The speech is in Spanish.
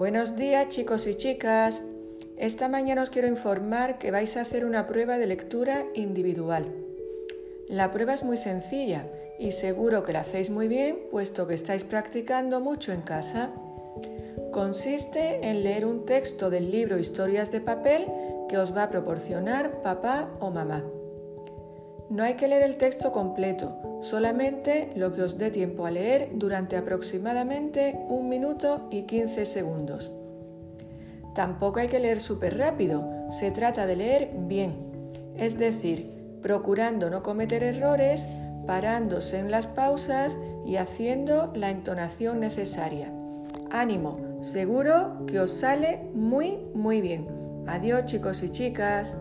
Buenos días chicos y chicas. Esta mañana os quiero informar que vais a hacer una prueba de lectura individual. La prueba es muy sencilla y seguro que la hacéis muy bien puesto que estáis practicando mucho en casa. Consiste en leer un texto del libro Historias de papel que os va a proporcionar papá o mamá. No hay que leer el texto completo, solamente lo que os dé tiempo a leer durante aproximadamente un minuto y 15 segundos. Tampoco hay que leer súper rápido, se trata de leer bien, es decir, procurando no cometer errores, parándose en las pausas y haciendo la entonación necesaria. Ánimo, seguro que os sale muy, muy bien. Adiós chicos y chicas.